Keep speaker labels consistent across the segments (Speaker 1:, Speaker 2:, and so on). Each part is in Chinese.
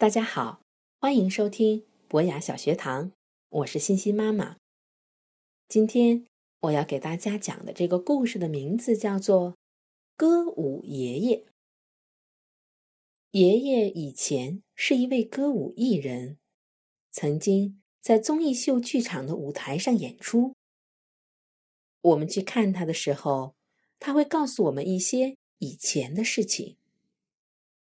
Speaker 1: 大家好，欢迎收听博雅小学堂，我是欣欣妈妈。今天我要给大家讲的这个故事的名字叫做《歌舞爷爷》。爷爷以前是一位歌舞艺人，曾经在综艺秀剧场的舞台上演出。我们去看他的时候，他会告诉我们一些以前的事情。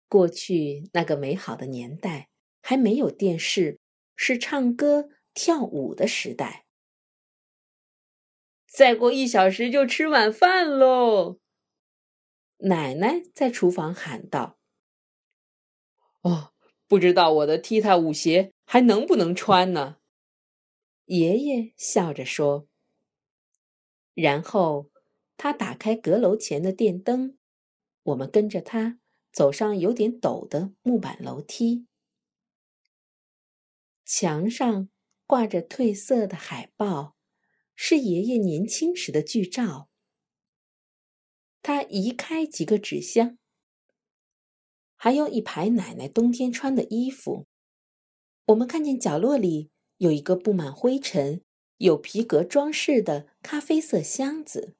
Speaker 1: 过去那个美好的年代还没有电视，是唱歌跳舞的时代。再过一小时就吃晚饭喽！奶奶在厨房喊道：“
Speaker 2: 哦，不知道我的踢踏舞鞋还能不能穿呢？”
Speaker 1: 爷爷笑着说。然后他打开阁楼前的电灯，我们跟着他。走上有点陡的木板楼梯，墙上挂着褪色的海报，是爷爷年轻时的剧照。他移开几个纸箱，还有一排奶奶冬天穿的衣服。我们看见角落里有一个布满灰尘、有皮革装饰的咖啡色箱子。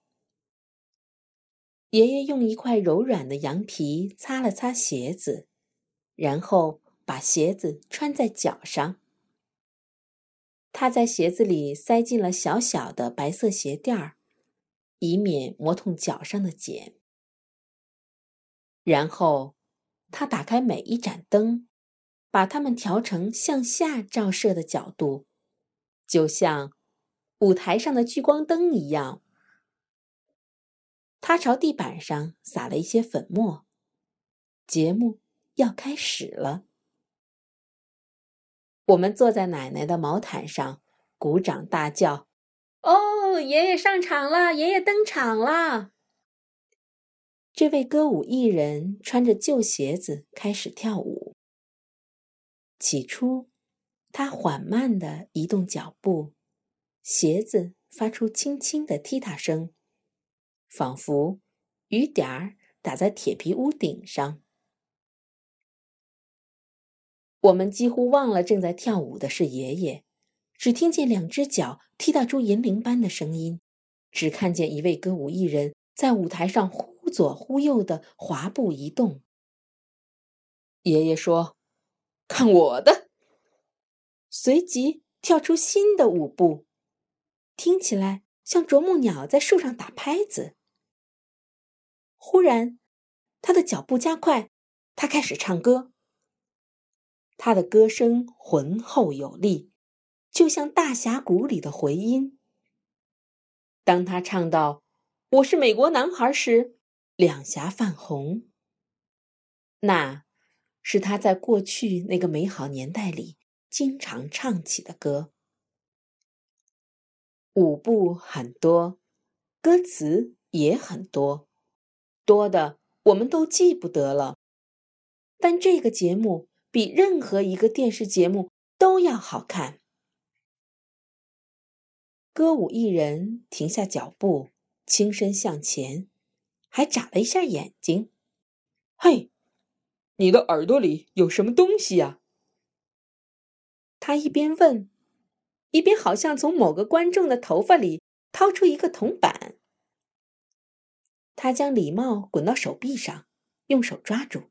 Speaker 1: 爷爷用一块柔软的羊皮擦了擦鞋子，然后把鞋子穿在脚上。他在鞋子里塞进了小小的白色鞋垫儿，以免磨痛脚上的茧。然后，他打开每一盏灯，把它们调成向下照射的角度，就像舞台上的聚光灯一样。他朝地板上撒了一些粉末。节目要开始了。我们坐在奶奶的毛毯上，鼓掌大叫：“哦，爷爷上场了！爷爷登场了！”这位歌舞艺人穿着旧鞋子开始跳舞。起初，他缓慢地移动脚步，鞋子发出轻轻的踢踏声。仿佛雨点儿打在铁皮屋顶上，我们几乎忘了正在跳舞的是爷爷，只听见两只脚踢踏出银铃般的声音，只看见一位歌舞艺人在舞台上忽左忽右的滑步移动。
Speaker 2: 爷爷说：“看我的！”
Speaker 1: 随即跳出新的舞步，听起来像啄木鸟在树上打拍子。忽然，他的脚步加快，他开始唱歌。他的歌声浑厚有力，就像大峡谷里的回音。当他唱到“我是美国男孩”时，两颊泛红。那是他在过去那个美好年代里经常唱起的歌。舞步很多，歌词也很多。多的我们都记不得了，但这个节目比任何一个电视节目都要好看。歌舞艺人停下脚步，轻身向前，还眨了一下眼睛。
Speaker 2: 嘿，你的耳朵里有什么东西呀？
Speaker 1: 他一边问，一边好像从某个观众的头发里掏出一个铜板。他将礼帽滚到手臂上，用手抓住，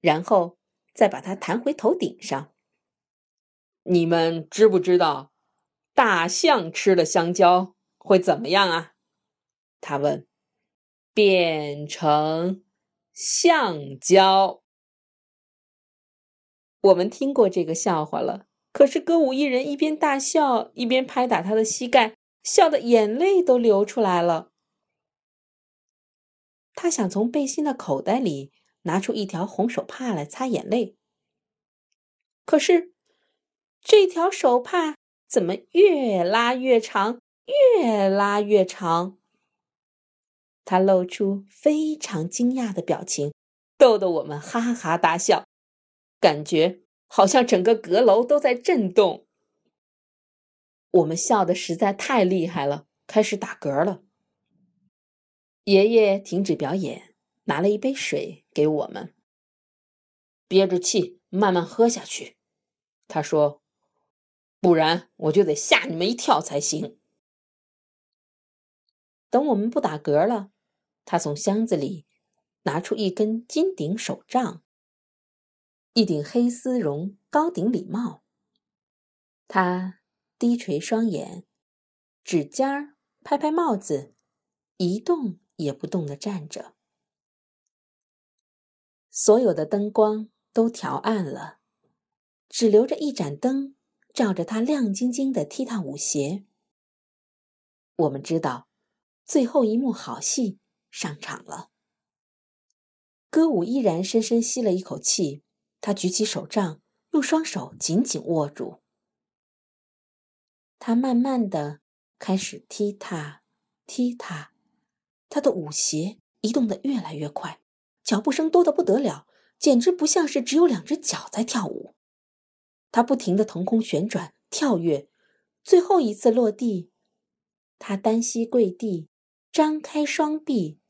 Speaker 1: 然后再把它弹回头顶上。
Speaker 2: 你们知不知道，大象吃了香蕉会怎么样啊？他问。变成橡胶。
Speaker 1: 我们听过这个笑话了，可是歌舞艺人一边大笑，一边拍打他的膝盖，笑得眼泪都流出来了。他想从背心的口袋里拿出一条红手帕来擦眼泪，可是这条手帕怎么越拉越长，越拉越长？他露出非常惊讶的表情，逗得我们哈哈大笑，感觉好像整个阁楼都在震动。我们笑得实在太厉害了，开始打嗝了。爷爷停止表演，拿了一杯水给我们。
Speaker 2: 憋着气，慢慢喝下去。他说：“不然我就得吓你们一跳才行。”
Speaker 1: 等我们不打嗝了，他从箱子里拿出一根金顶手杖，一顶黑丝绒高顶礼帽。他低垂双眼，指尖儿拍拍帽子，一动也不动地站着。所有的灯光都调暗了。只留着一盏灯，照着他亮晶晶的踢踏舞鞋。我们知道，最后一幕好戏上场了。歌舞依然深深吸了一口气，他举起手杖，用双手紧紧握住。他慢慢的开始踢踏，踢踏，他的舞鞋移动的越来越快，脚步声多得不得了，简直不像是只有两只脚在跳舞。他不停的腾空旋转、跳跃，最后一次落地，他单膝跪地，张开双臂，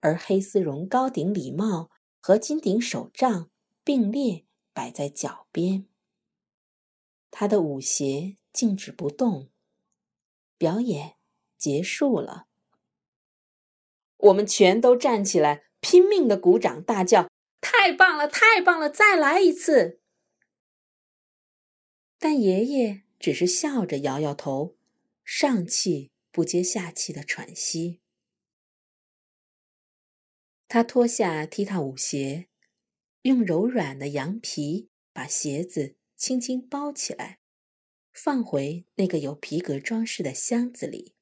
Speaker 1: 而黑丝绒高顶礼帽和金顶手杖并列摆在脚边。他的舞鞋静止不动，表演结束了。我们全都站起来，拼命的鼓掌，大叫：“太棒了，太棒了！再来一次！”但爷爷只是笑着摇摇头，上气不接下气的喘息。他脱下踢踏舞鞋，用柔软的羊皮把鞋子轻轻包起来，放回那个有皮革装饰的箱子里。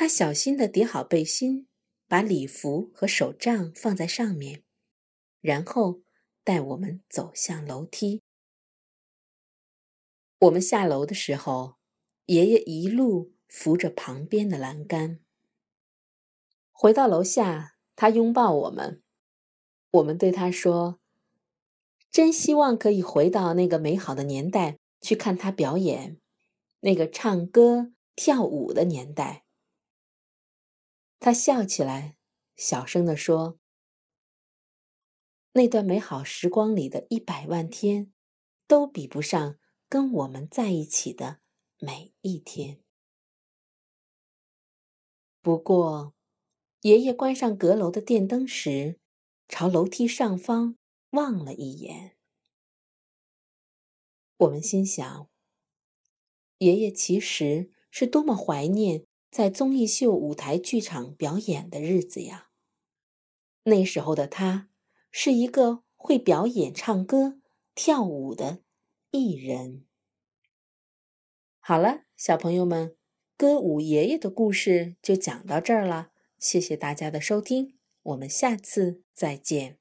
Speaker 1: 他小心地叠好背心，把礼服和手杖放在上面，然后带我们走向楼梯。我们下楼的时候，爷爷一路扶着旁边的栏杆。回到楼下，他拥抱我们，我们对他说：“真希望可以回到那个美好的年代去看他表演，那个唱歌跳舞的年代。”他笑起来，小声地说：“那段美好时光里的一百万天，都比不上。”跟我们在一起的每一天。不过，爷爷关上阁楼的电灯时，朝楼梯上方望了一眼。我们心想：爷爷其实是多么怀念在综艺秀舞台剧场表演的日子呀！那时候的他，是一个会表演、唱歌、跳舞的。艺人。好了，小朋友们，歌舞爷爷的故事就讲到这儿了。谢谢大家的收听，我们下次再见。